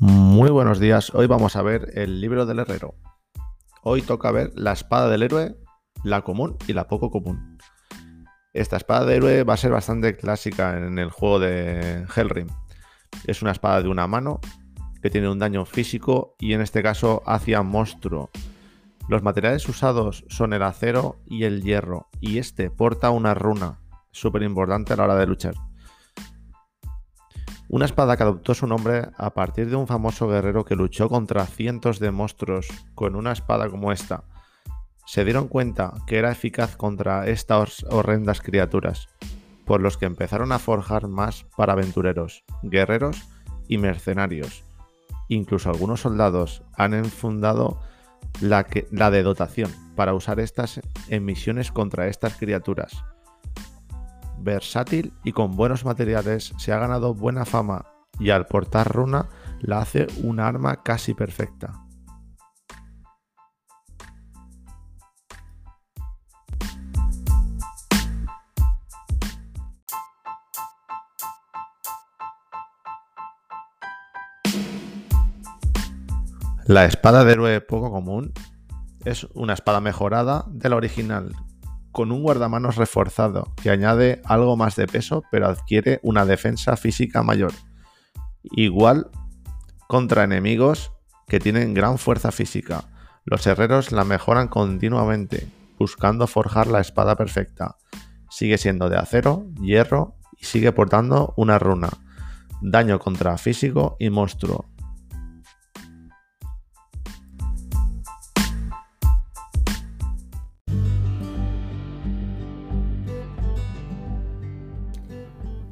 Muy buenos días, hoy vamos a ver el libro del herrero. Hoy toca ver la espada del héroe, la común y la poco común. Esta espada del héroe va a ser bastante clásica en el juego de Hellrim. Es una espada de una mano que tiene un daño físico y en este caso hacia monstruo. Los materiales usados son el acero y el hierro y este porta una runa, súper importante a la hora de luchar. Una espada que adoptó su nombre a partir de un famoso guerrero que luchó contra cientos de monstruos con una espada como esta. Se dieron cuenta que era eficaz contra estas horrendas criaturas, por los que empezaron a forjar más para aventureros, guerreros y mercenarios. Incluso algunos soldados han enfundado la, la de dotación para usar estas en misiones contra estas criaturas versátil y con buenos materiales, se ha ganado buena fama y al portar runa la hace un arma casi perfecta. La espada de héroe poco común es una espada mejorada de la original con un guardamanos reforzado que añade algo más de peso pero adquiere una defensa física mayor. Igual contra enemigos que tienen gran fuerza física. Los herreros la mejoran continuamente, buscando forjar la espada perfecta. Sigue siendo de acero, hierro y sigue portando una runa. Daño contra físico y monstruo.